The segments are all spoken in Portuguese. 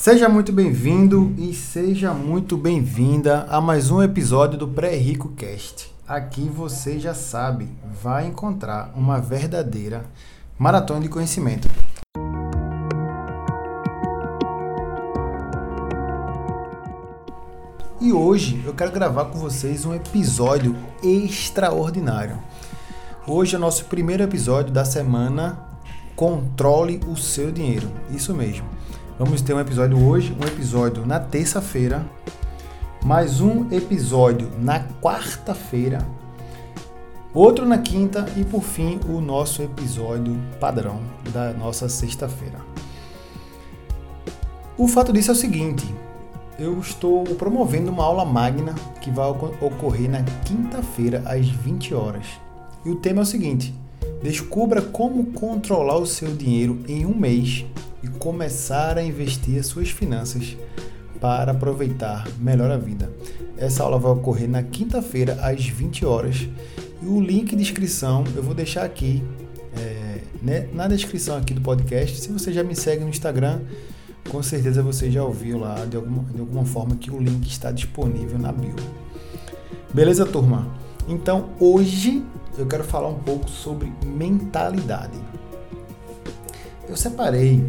Seja muito bem-vindo e seja muito bem-vinda a mais um episódio do Pré-Rico Cast. Aqui você já sabe, vai encontrar uma verdadeira maratona de conhecimento. E hoje eu quero gravar com vocês um episódio extraordinário. Hoje é o nosso primeiro episódio da semana Controle o seu dinheiro. Isso mesmo. Vamos ter um episódio hoje, um episódio na terça-feira, mais um episódio na quarta-feira, outro na quinta e por fim o nosso episódio padrão da nossa sexta-feira. O fato disso é o seguinte: eu estou promovendo uma aula magna que vai ocorrer na quinta-feira às 20 horas. E o tema é o seguinte: descubra como controlar o seu dinheiro em um mês e começar a investir as suas finanças para aproveitar melhor a vida. Essa aula vai ocorrer na quinta-feira às 20 horas e o link de inscrição eu vou deixar aqui é, né, na descrição aqui do podcast. Se você já me segue no Instagram, com certeza você já ouviu lá de alguma, de alguma forma que o link está disponível na bio. Beleza, turma? Então hoje eu quero falar um pouco sobre mentalidade. Eu separei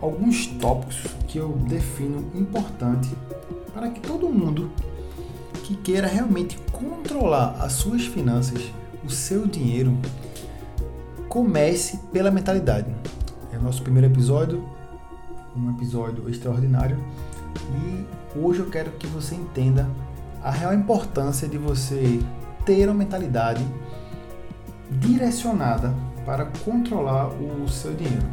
alguns tópicos que eu defino importante para que todo mundo que queira realmente controlar as suas finanças, o seu dinheiro, comece pela mentalidade. É o nosso primeiro episódio, um episódio extraordinário, e hoje eu quero que você entenda a real importância de você ter uma mentalidade direcionada para controlar o seu dinheiro.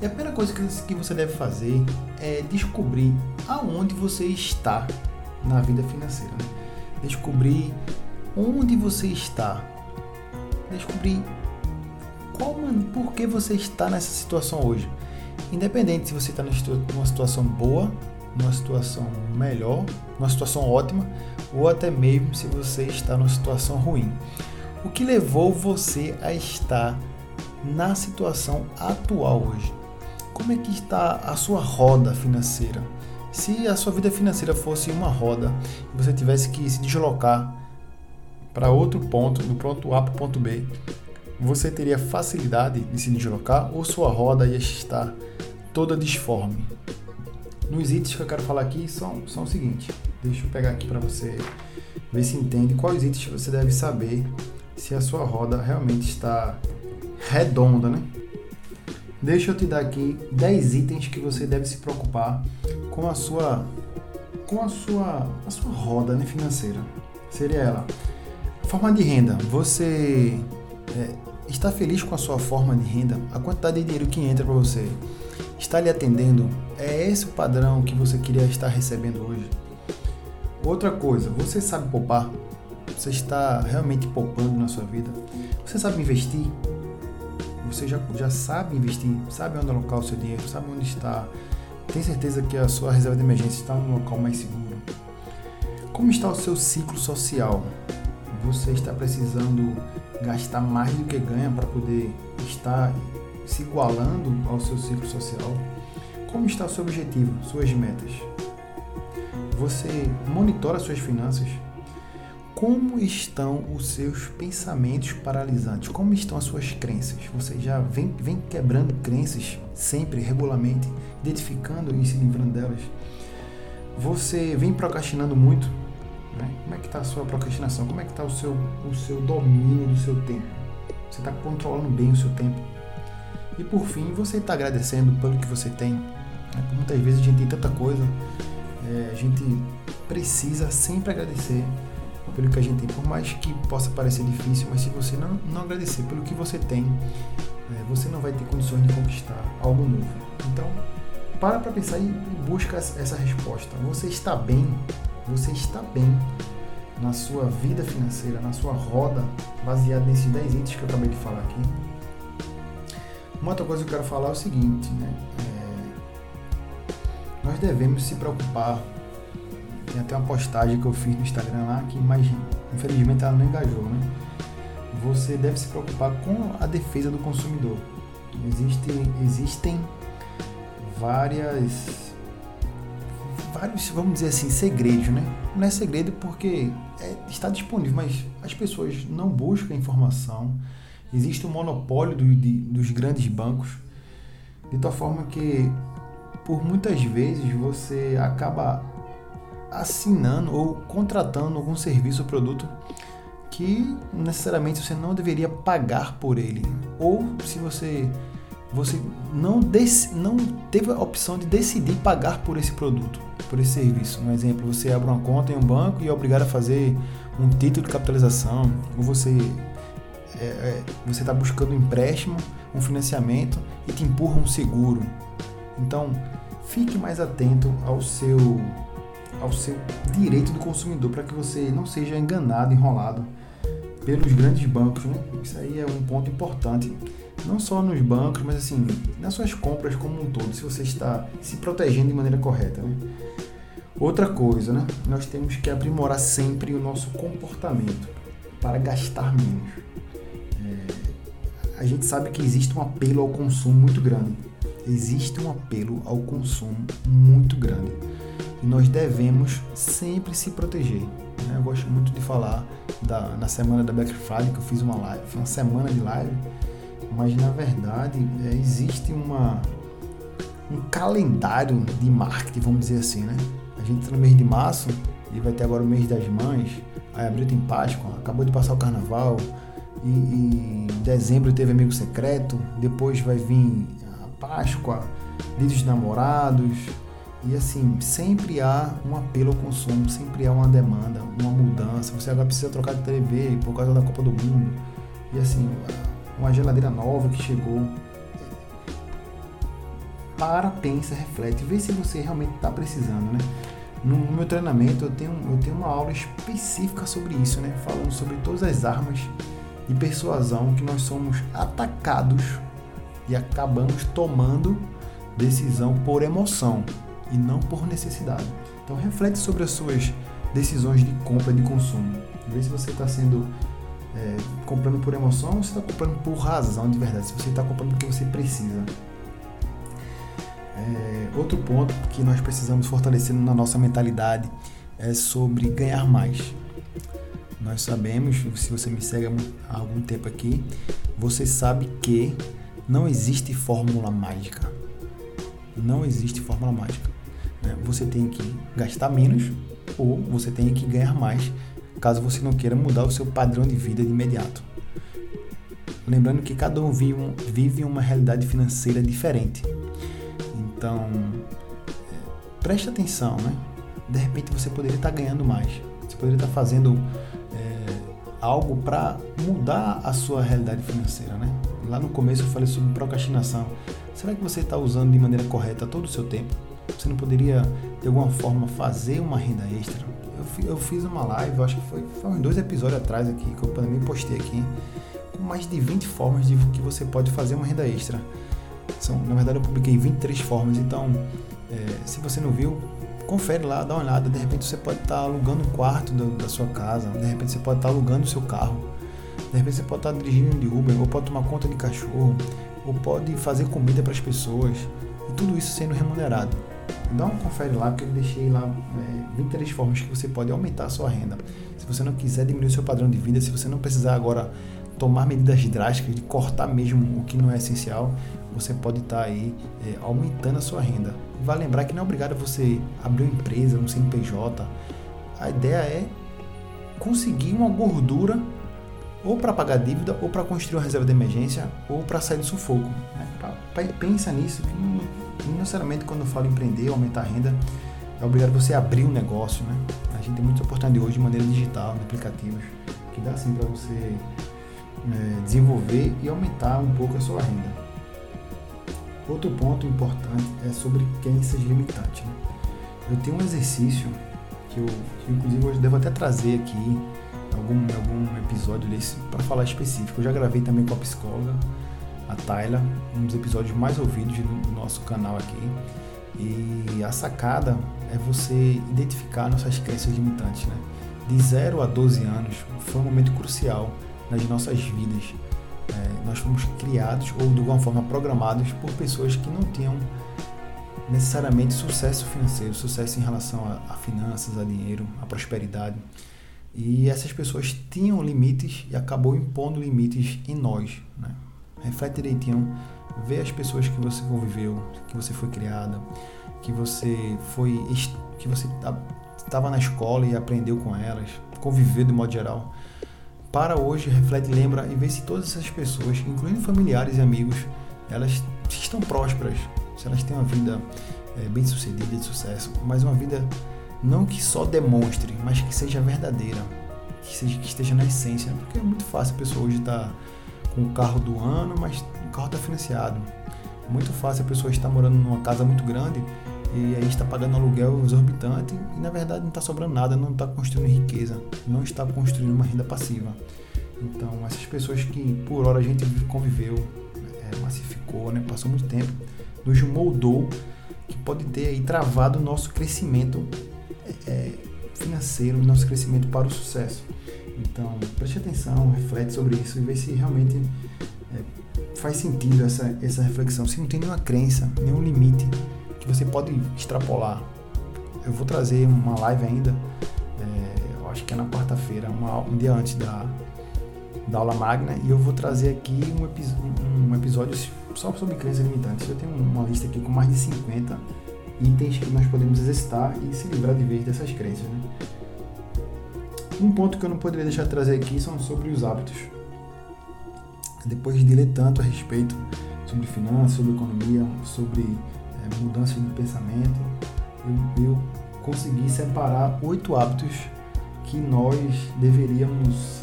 E a primeira coisa que você deve fazer é descobrir aonde você está na vida financeira. Né? Descobrir onde você está. Descobrir qual, por que você está nessa situação hoje. Independente se você está numa situação boa, numa situação melhor, numa situação ótima, ou até mesmo se você está numa situação ruim. O que levou você a estar na situação atual hoje? Como é que está a sua roda financeira? Se a sua vida financeira fosse uma roda e você tivesse que se deslocar para outro ponto, do ponto A para o ponto B, você teria facilidade de se deslocar ou sua roda ia estar toda disforme? Nos itens que eu quero falar aqui são, são o seguinte, deixa eu pegar aqui para você ver se entende quais itens você deve saber se a sua roda realmente está redonda, né? Deixa eu te dar aqui 10 itens que você deve se preocupar com a sua com a sua a sua roda né, financeira. Seria ela. Forma de renda. Você é, está feliz com a sua forma de renda? A quantidade de dinheiro que entra para você está lhe atendendo? É esse o padrão que você queria estar recebendo hoje? Outra coisa, você sabe poupar? Você está realmente poupando na sua vida? Você sabe investir? Você já, já sabe investir, sabe onde alocar o seu dinheiro, sabe onde está, tem certeza que a sua reserva de emergência está no local mais seguro. Como está o seu ciclo social? Você está precisando gastar mais do que ganha para poder estar se igualando ao seu ciclo social? Como está o seu objetivo, suas metas? Você monitora suas finanças? Como estão os seus pensamentos paralisantes? Como estão as suas crenças? Você já vem, vem quebrando crenças sempre, regularmente, identificando e se livrando delas? Você vem procrastinando muito? Né? Como é que está a sua procrastinação? Como é que está o seu, o seu domínio do seu tempo? Você está controlando bem o seu tempo? E por fim, você está agradecendo pelo que você tem? Né? Muitas vezes a gente tem tanta coisa, é, a gente precisa sempre agradecer pelo que a gente tem, por mais que possa parecer difícil, mas se você não, não agradecer pelo que você tem, é, você não vai ter condições de conquistar algo novo. Então, para para pensar e busca essa resposta. Você está bem? Você está bem na sua vida financeira, na sua roda, baseado nesses 10 itens que eu acabei de falar aqui? Uma outra coisa que eu quero falar é o seguinte, né? É, nós devemos se preocupar tem até uma postagem que eu fiz no Instagram lá que, mas infelizmente, ela não engajou, né? Você deve se preocupar com a defesa do consumidor. Existem, existem várias vários, vamos dizer assim, segredos, né? Não é segredo porque é, está disponível, mas as pessoas não buscam informação. Existe um monopólio do, de, dos grandes bancos, de tal forma que, por muitas vezes, você acaba assinando ou contratando algum serviço ou produto que necessariamente você não deveria pagar por ele. Ou se você você não, dec, não teve a opção de decidir pagar por esse produto, por esse serviço. Um exemplo, você abre uma conta em um banco e é obrigado a fazer um título de capitalização, ou você é, é, você está buscando um empréstimo, um financiamento e te empurra um seguro. Então, fique mais atento ao seu ao seu direito do consumidor para que você não seja enganado, enrolado pelos grandes bancos. Né? Isso aí é um ponto importante, não só nos bancos, mas assim nas suas compras como um todo, se você está se protegendo de maneira correta. Né? Outra coisa, né? nós temos que aprimorar sempre o nosso comportamento para gastar menos. É, a gente sabe que existe um apelo ao consumo muito grande. Existe um apelo ao consumo muito grande e nós devemos sempre se proteger. Né? Eu gosto muito de falar da, na semana da Black Friday que eu fiz uma live, foi uma semana de live, mas na verdade é, existe uma, um calendário de marketing, vamos dizer assim, né? A gente está no mês de março e vai ter agora o mês das mães, aí abril tem Páscoa, acabou de passar o carnaval, e, e em dezembro teve amigo secreto, depois vai vir a Páscoa, dia dos namorados, e assim, sempre há um apelo ao consumo, sempre há uma demanda, uma mudança. Você agora precisa trocar de TV por causa da Copa do Mundo. E assim, uma geladeira nova que chegou. Para, pensa, reflete, vê se você realmente está precisando, né? No, meu treinamento eu tenho, eu tenho uma aula específica sobre isso, né? Falando sobre todas as armas de persuasão que nós somos atacados e acabamos tomando decisão por emoção e não por necessidade. Então reflete sobre as suas decisões de compra e de consumo. Vê se você está sendo é, comprando por emoção ou se está comprando por razão de verdade. Se você está comprando porque você precisa. É, outro ponto que nós precisamos fortalecer na nossa mentalidade é sobre ganhar mais. Nós sabemos, se você me segue há algum tempo aqui, você sabe que não existe fórmula mágica. Não existe fórmula mágica. Né? Você tem que gastar menos ou você tem que ganhar mais, caso você não queira mudar o seu padrão de vida de imediato. Lembrando que cada um vive, um, uma realidade financeira diferente. Então, é, preste atenção, né? De repente você poderia estar ganhando mais. Você poderia estar fazendo é, algo para mudar a sua realidade financeira, né? Lá no começo eu falei sobre procrastinação. Será que você está usando de maneira correta todo o seu tempo? Você não poderia, de alguma forma, fazer uma renda extra? Eu, eu fiz uma live, acho que foi, foi uns dois episódios atrás aqui, que eu também postei aqui, com mais de 20 formas de que você pode fazer uma renda extra. São, na verdade, eu publiquei 23 formas, então, é, se você não viu, confere lá, dá uma olhada. De repente, você pode estar alugando um quarto do, da sua casa, de repente, você pode estar alugando o seu carro, de repente, você pode estar dirigindo de Uber, ou pode tomar conta de cachorro, ou pode fazer comida para as pessoas, e tudo isso sendo remunerado. Dá um confere lá, porque eu deixei lá é, 23 formas que você pode aumentar a sua renda. Se você não quiser diminuir seu padrão de vida, se você não precisar agora tomar medidas drásticas de cortar mesmo o que não é essencial, você pode estar tá aí é, aumentando a sua renda. Vai lembrar que não é obrigado você abrir uma empresa, um CNPJ. A ideia é conseguir uma gordura ou para pagar dívida, ou para construir uma reserva de emergência, ou para sair do sufoco. Né? Pensa nisso, que não, não necessariamente quando eu falo empreender, aumentar a renda, é obrigado você abrir um negócio, né? A gente tem muitas oportunidades hoje de maneira digital, de aplicativos, que dá assim para você é, desenvolver e aumentar um pouco a sua renda. Outro ponto importante é sobre crenças limitantes. Né? Eu tenho um exercício que eu, que inclusive hoje devo até trazer aqui algum, algum episódio desse para falar específico. Eu já gravei também com a psicóloga a Tayla, um dos episódios mais ouvidos do nosso canal aqui. E a sacada é você identificar nossas crenças limitantes, né? De 0 a 12 anos foi um momento crucial nas nossas vidas. É, nós fomos criados ou de alguma forma programados por pessoas que não tinham necessariamente sucesso financeiro, sucesso em relação a, a finanças, a dinheiro, a prosperidade. E essas pessoas tinham limites e acabou impondo limites em nós. Né? Reflete direitinho, vê as pessoas que você conviveu, que você foi criada, que você foi que você estava na escola e aprendeu com elas, conviveu de modo geral. Para hoje, reflete, lembra e vê se todas essas pessoas, incluindo familiares e amigos, elas estão prósperas, se elas têm uma vida é, bem sucedida, de sucesso, mas uma vida não que só demonstre, mas que seja verdadeira, que, seja, que esteja na essência, porque é muito fácil a pessoa hoje estar tá com o carro do ano, mas o carro está financiado. É muito fácil a pessoa estar morando numa casa muito grande e aí está pagando aluguel exorbitante e na verdade não está sobrando nada, não está construindo riqueza, não está construindo uma renda passiva. Então essas pessoas que por hora a gente conviveu, é, massificou, né, passou muito tempo, nos moldou, que pode ter aí travado o nosso crescimento é, financeiro, nosso crescimento para o sucesso. Então preste atenção, reflete sobre isso e vê se realmente é, faz sentido essa, essa reflexão. Se não tem nenhuma crença, nenhum limite que você pode extrapolar. Eu vou trazer uma live ainda, é, eu acho que é na quarta-feira, um dia antes da, da aula magna, e eu vou trazer aqui um, um, um episódio só sobre crenças limitantes. Eu tenho uma lista aqui com mais de 50 itens que nós podemos exercitar e se livrar de vez dessas crenças. Né? Um ponto que eu não poderia deixar de trazer aqui são sobre os hábitos. Depois de ler tanto a respeito sobre finanças, sobre economia, sobre é, mudança de pensamento, eu, eu consegui separar oito hábitos que nós deveríamos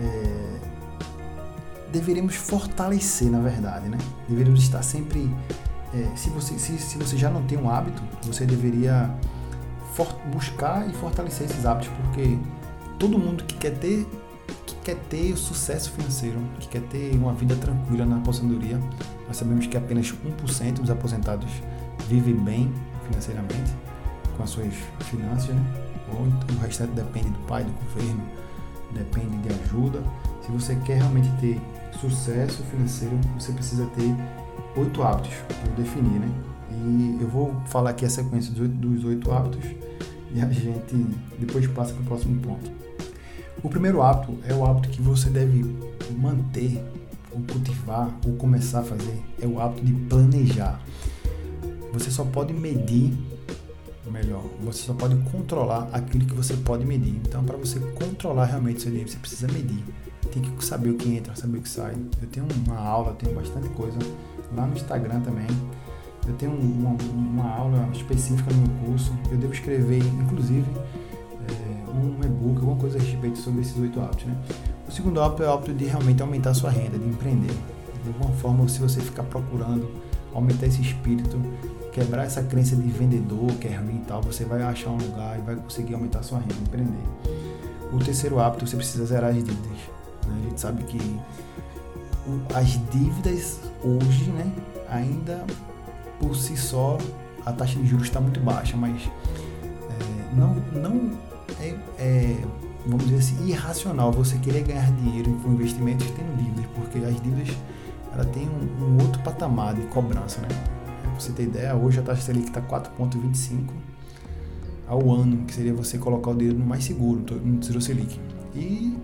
é, deveríamos fortalecer, na verdade, né? Deveríamos estar sempre é, se, você, se, se você já não tem um hábito, você deveria buscar e fortalecer esses hábitos, porque todo mundo que quer ter que quer ter sucesso financeiro, que quer ter uma vida tranquila na aposentadoria, nós sabemos que apenas 1% dos aposentados vivem bem financeiramente com as suas finanças, né? Ou o restante depende do pai, do governo, depende de ajuda. Se você quer realmente ter sucesso financeiro, você precisa ter oito hábitos eu defini, né? E eu vou falar aqui a sequência dos oito hábitos e a gente depois passa para o próximo ponto. O primeiro hábito é o hábito que você deve manter, ou cultivar, ou começar a fazer, é o hábito de planejar. Você só pode medir, melhor, você só pode controlar aquilo que você pode medir. Então, para você controlar realmente seu dinheiro, você precisa medir. Tem que saber o que entra, saber o que sai. Eu tenho uma aula, tenho bastante coisa lá no Instagram também. Eu tenho uma, uma aula específica no meu curso. Eu devo escrever, inclusive, é, um e-book, alguma coisa a respeito sobre esses oito hábitos. Né? O segundo hábito é o hábito de realmente aumentar a sua renda, de empreender. De alguma forma, se você ficar procurando aumentar esse espírito, quebrar essa crença de vendedor que é ruim e tal, você vai achar um lugar e vai conseguir aumentar a sua renda, empreender. O terceiro hábito, você precisa zerar as dívidas. Né? A gente sabe que as dívidas hoje, né, ainda por si só a taxa de juros está muito baixa, mas é, não, não é, é, vamos dizer assim, irracional você querer ganhar dinheiro com investimentos tendo dívidas, porque as dívidas ela tem um, um outro patamar de cobrança, né? Pra você ter ideia, hoje a taxa Selic está 4,25 ao ano, que seria você colocar o dinheiro no mais seguro, no Tesouro Selic. E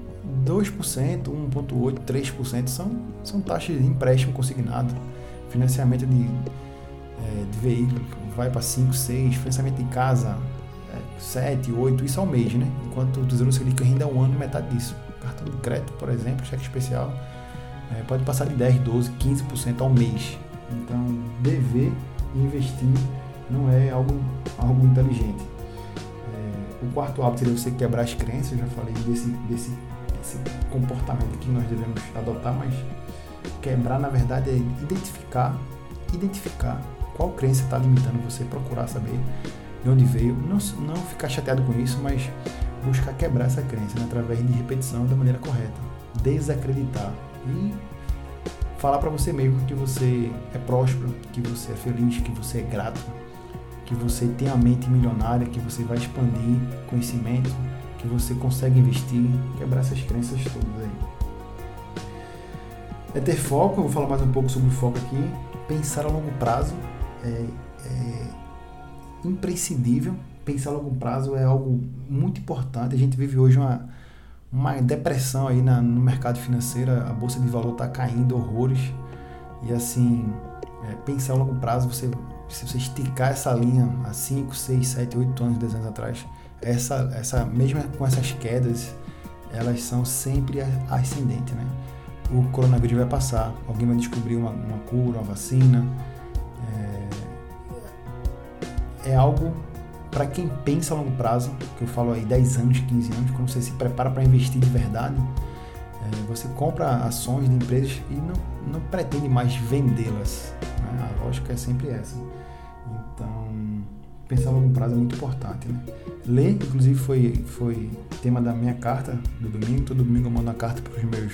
2%, 1,8%, 3% são, são taxas de empréstimo consignado, financiamento de, é, de veículo vai para 5, 6, financiamento de casa é, 7, 8, isso ao mês, né? Enquanto o Tesouro Selic ainda é um ano metade disso. Cartão de crédito, por exemplo, cheque especial, é, pode passar de 10, 12, 15% ao mês. Então, dever investir não é algo, algo inteligente. É, o quarto hábito seria você quebrar as crenças, eu já falei desse, desse esse comportamento que nós devemos adotar, mas quebrar na verdade é identificar, identificar qual crença está limitando você, procurar saber de onde veio, não, não ficar chateado com isso, mas buscar quebrar essa crença né, através de repetição da maneira correta, desacreditar. E falar para você mesmo que você é próspero, que você é feliz, que você é grato, que você tem a mente milionária, que você vai expandir conhecimento, que você consegue investir, quebrar essas crenças todas aí. É ter foco, eu vou falar mais um pouco sobre o foco aqui. Pensar a longo prazo, é, é imprescindível. Pensar a longo prazo é algo muito importante. A gente vive hoje uma, uma depressão aí na, no mercado financeiro, a bolsa de valor está caindo horrores. E assim, é, pensar a longo prazo, você, se você esticar essa linha há 5, 6, 7, 8 anos, 10 anos atrás, essa, essa, mesmo com essas quedas, elas são sempre ascendentes, né? O coronavírus vai passar, alguém vai descobrir uma, uma cura, uma vacina. É, algo para quem pensa a longo prazo, que eu falo aí 10 anos, 15 anos, quando você se prepara para investir de verdade, é, você compra ações de empresas e não, não pretende mais vendê-las. Né? A lógica é sempre essa. Então, pensar a longo prazo é muito importante. Né? Ler, inclusive, foi, foi tema da minha carta do domingo. Todo domingo eu mando uma carta para os meus,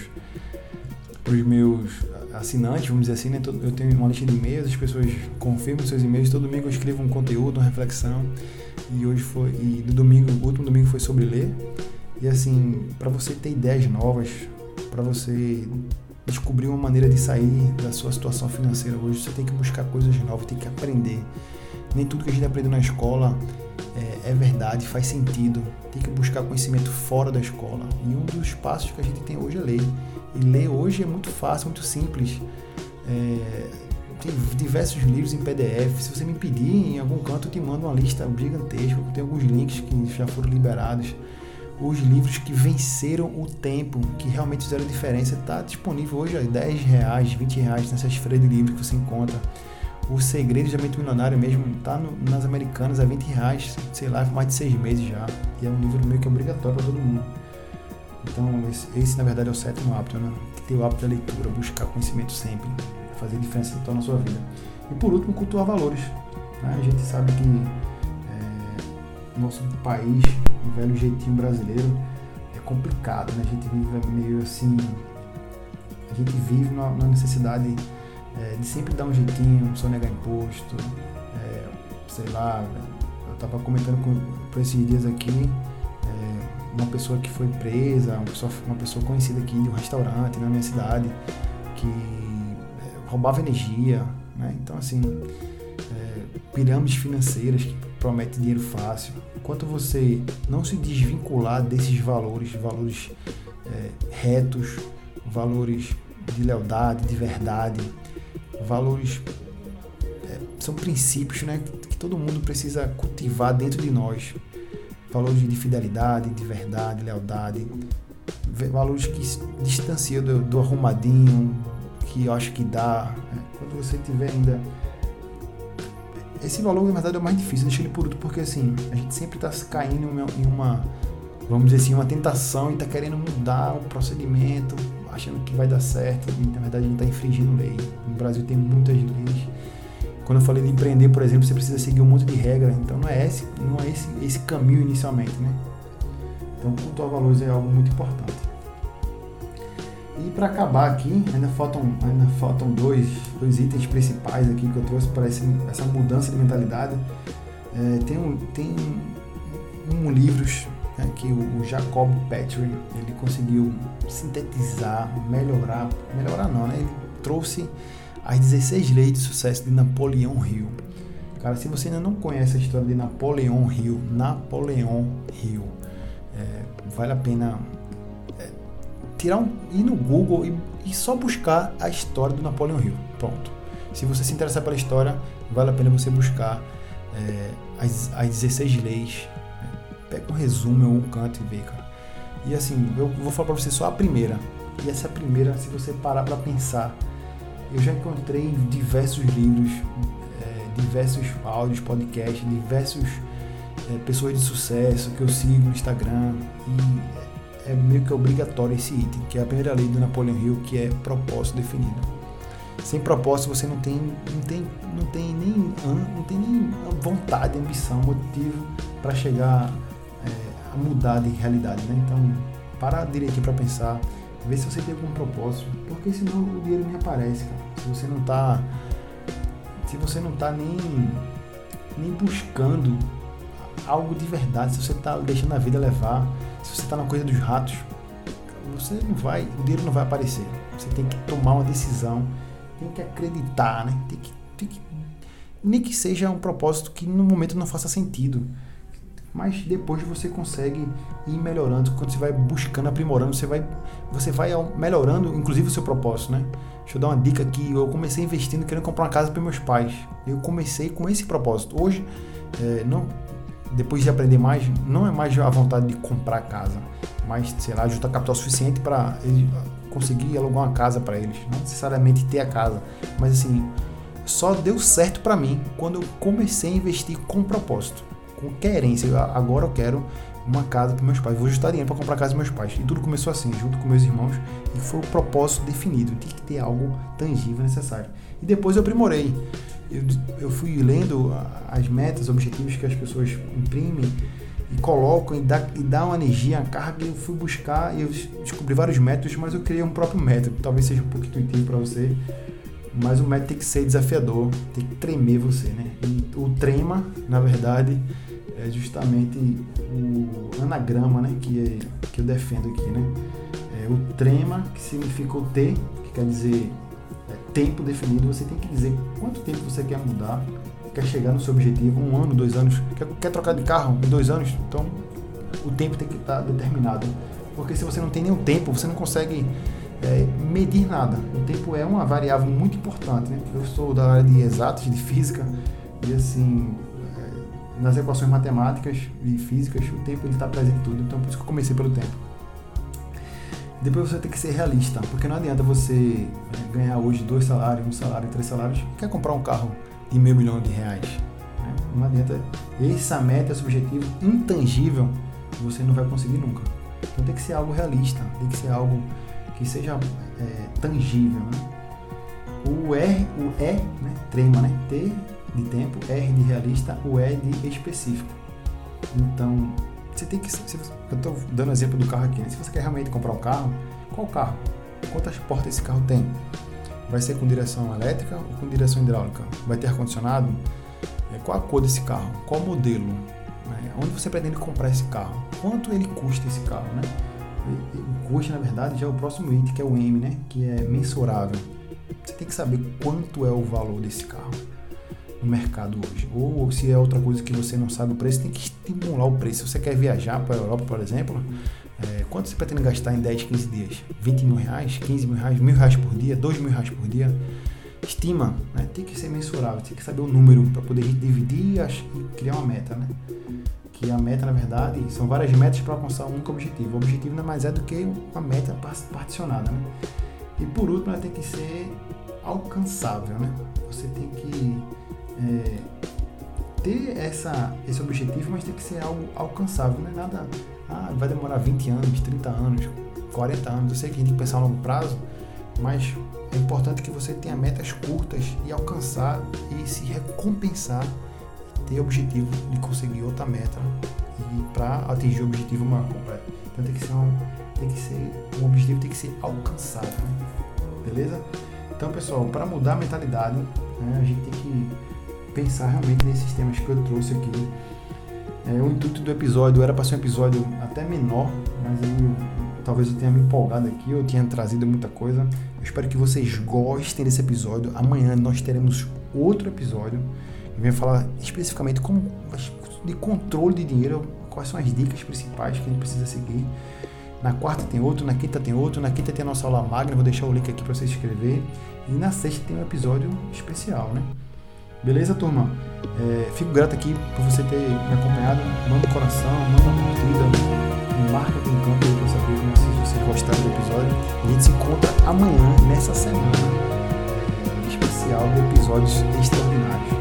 pros meus assinantes, vamos dizer assim. Né? Eu tenho uma lista de e-mails, as pessoas confirmam seus e-mails. Todo domingo eu escrevo um conteúdo, uma reflexão. E hoje foi. E no domingo, o último domingo foi sobre ler. E assim, para você ter ideias novas, para você descobrir uma maneira de sair da sua situação financeira hoje, você tem que buscar coisas novas, tem que aprender. Nem tudo que a gente aprendeu na escola é, é, verdade, faz sentido. Tem que buscar conhecimento fora da escola. E um dos passos que a gente tem hoje é ler. E ler hoje é muito fácil, muito simples. É, tem diversos livros em PDF. Se você me pedir, em algum canto eu te mando uma lista gigantesca. Tem alguns links que já foram liberados os livros que venceram o tempo, que realmente fizeram diferença, está disponível hoje a 10 reais, 20 reais nessas feiras de livros que você encontra. O Segredo de Mente Milionário mesmo está nas Americanas a 20 reais, sei lá, mais de seis meses já. E é um livro meio que obrigatório para todo mundo. Então, esse, esse, na verdade é o sétimo hábito, né? Ter o hábito da leitura, buscar conhecimento sempre, fazer diferença total na sua vida. E por último, cultuar valores. Né? A gente sabe que é, nosso país o velho jeitinho brasileiro é complicado, né? A gente vive meio assim. A gente vive na, necessidade é, de sempre dar um jeitinho, sonegar imposto, é, sei lá. Eu estava comentando com, por esses dias aqui é, uma pessoa que foi presa, uma pessoa, uma pessoa conhecida aqui de um restaurante na minha cidade que é, roubava energia, né? Então assim, é, pirâmides financeiras que prometem dinheiro fácil enquanto você não se desvincular desses valores, valores é, retos, valores de lealdade, de verdade, valores é, são princípios, né, que todo mundo precisa cultivar dentro de nós, valores de fidelidade, de verdade, lealdade, valores que distanciam do, do arrumadinho, que eu acho que dá. Né? Quando você tiver ainda esse valor, na verdade, é o mais difícil, deixa ele por último, porque assim, a gente sempre está caindo em uma, vamos dizer assim, uma tentação e está querendo mudar o procedimento, achando que vai dar certo, e na verdade a gente está infringindo lei. No Brasil tem muitas leis. Quando eu falei de empreender, por exemplo, você precisa seguir um monte de regra, então não é esse, não é esse, esse caminho inicialmente, né? Então, cultuar valores é algo muito importante. E para acabar aqui, ainda faltam, ainda faltam dois, dois itens principais aqui que eu trouxe para essa mudança de mentalidade. É, tem um, tem um, um livros que o, o Jacob Petrie ele conseguiu sintetizar, melhorar, melhorar não, né? Ele trouxe as 16 leis de sucesso de Napoleão Hill. Cara, se você ainda não conhece a história de Napoleão Hill, Napoleão Hill, é, vale a pena tirar um, ir no Google e, e só buscar a história do Napoleão Hill. Pronto. Se você se interessar pela história, vale a pena você buscar é, as, as 16 leis. Pega um resumo um canto e vê, cara. E assim, eu vou falar pra você só a primeira. E essa primeira, se você parar para pensar, eu já encontrei diversos livros, é, diversos áudios, podcasts, diversos é, pessoas de sucesso que eu sigo no Instagram. E é meio que obrigatório esse item, que é a primeira lei do Napoleon Hill, que é propósito definido. Sem propósito você não tem, não tem, não tem nem, não tem nem vontade, ambição, motivo para chegar é, a mudar de realidade, né? Então, para direitinho para pensar, ver se você tem algum propósito, porque senão o dinheiro nem aparece, cara. Se você não tá, se você não tá nem, nem buscando algo de verdade, se você tá deixando a vida levar, se você está na coisa dos ratos, você não vai, o dinheiro não vai aparecer. Você tem que tomar uma decisão, tem que acreditar, né? Tem que, tem que nem que seja um propósito que no momento não faça sentido. Mas depois você consegue ir melhorando, quando você vai buscando, aprimorando, você vai, você vai melhorando, inclusive o seu propósito, né? Deixa eu dar uma dica aqui. Eu comecei investindo querendo comprar uma casa para meus pais. Eu comecei com esse propósito. Hoje, é, não, depois de aprender mais, não é mais a vontade de comprar casa, mas sei lá, juntar capital suficiente para conseguir alugar uma casa para eles, não necessariamente ter a casa, mas assim, só deu certo para mim quando eu comecei a investir com propósito, com querência. Agora eu quero uma casa para meus pais, vou ajustar dinheiro para comprar a casa dos meus pais. E tudo começou assim, junto com meus irmãos, e foi o propósito definido, tinha que ter algo tangível necessário. E depois eu aprimorei. Eu, eu fui lendo as metas, objetivos que as pessoas imprimem e colocam e dá, e dá uma energia, uma carga. Eu fui buscar e eu descobri vários métodos, mas eu criei um próprio método. Talvez seja um pouco intuitivo para você, mas o método tem que ser desafiador, tem que tremer você, né? E o trema, na verdade, é justamente o anagrama, né? Que, é, que eu defendo aqui, né? É o trema, que significa o T, que quer dizer é, tempo definido. Você tem que dizer quanto tempo você quer mudar quer chegar no seu objetivo, um ano, dois anos, quer, quer trocar de carro em dois anos, então o tempo tem que estar determinado. Porque se você não tem nenhum tempo, você não consegue é, medir nada. O tempo é uma variável muito importante. Né? Eu sou da área de exatas, de física, e assim, nas equações matemáticas e físicas, o tempo está presente em tudo. Então, por isso que eu comecei pelo tempo. Depois você tem que ser realista, porque não adianta você é, ganhar hoje dois salários, um salário, três salários, quer comprar um carro de meio milhão de reais. Né? Não adianta. Essa meta, esse objetivo intangível, você não vai conseguir nunca. Então tem que ser algo realista, tem que ser algo que seja é, tangível. Né? O R, o E, né? trema, né? T de tempo, R de realista, o E de específico. Então, você tem que. Se eu estou dando exemplo do carro aqui. Né? Se você quer realmente comprar um carro, qual carro? Quantas portas esse carro tem? Vai ser com direção elétrica ou com direção hidráulica? Vai ter ar-condicionado? É, qual a cor desse carro? Qual modelo? Né? Onde você pretende comprar esse carro? Quanto ele custa esse carro? Né? O custo, na verdade, já é o próximo item, que é o M, né? que é mensurável. Você tem que saber quanto é o valor desse carro no mercado hoje. Ou, ou se é outra coisa que você não sabe o preço, tem que estimular o preço. Se você quer viajar para a Europa, por exemplo, é, quanto você pretende gastar em 10, 15 dias? 20 mil reais, 15 mil reais, mil reais por dia, 2 mil reais por dia? Estima, né? tem que ser mensurável, tem que saber o número para poder dividir e criar uma meta. Né? Que a meta, na verdade, são várias metas para alcançar um único objetivo. O objetivo não é mais é do que uma meta particionada. Né? E por último, ela tem que ser alcançável. Né? Você tem que é, ter essa, esse objetivo, mas tem que ser algo alcançável, não é nada, ah, vai demorar 20 anos, 30 anos, 40 anos, eu sei que a gente tem que pensar a longo prazo, mas é importante que você tenha metas curtas e alcançar e se recompensar ter objetivo de conseguir outra meta e para atingir o objetivo maior completo. Então tem que ser um, tem que ser um objetivo tem que ser alcançado, né? beleza? Então pessoal, para mudar a mentalidade, né, a gente tem que pensar realmente nesses temas que eu trouxe aqui. É, o intuito do episódio era para ser um episódio até menor, mas eu, talvez eu tenha me empolgado aqui, eu tenha trazido muita coisa. Eu espero que vocês gostem desse episódio. Amanhã nós teremos outro episódio que vem falar especificamente como de controle de dinheiro, quais são as dicas principais que a gente precisa seguir. Na quarta tem outro, na quinta tem outro, na quinta tem a nossa aula magna, vou deixar o link aqui para você se inscrever. E na sexta tem um episódio especial, né? Beleza, turma? É, fico grato aqui por você ter me acompanhado. Manda um coração, manda uma curtida, marca aqui no campo pra saber né, se vocês gostaram do episódio. E a gente se encontra amanhã, nessa semana especial de episódios extraordinários.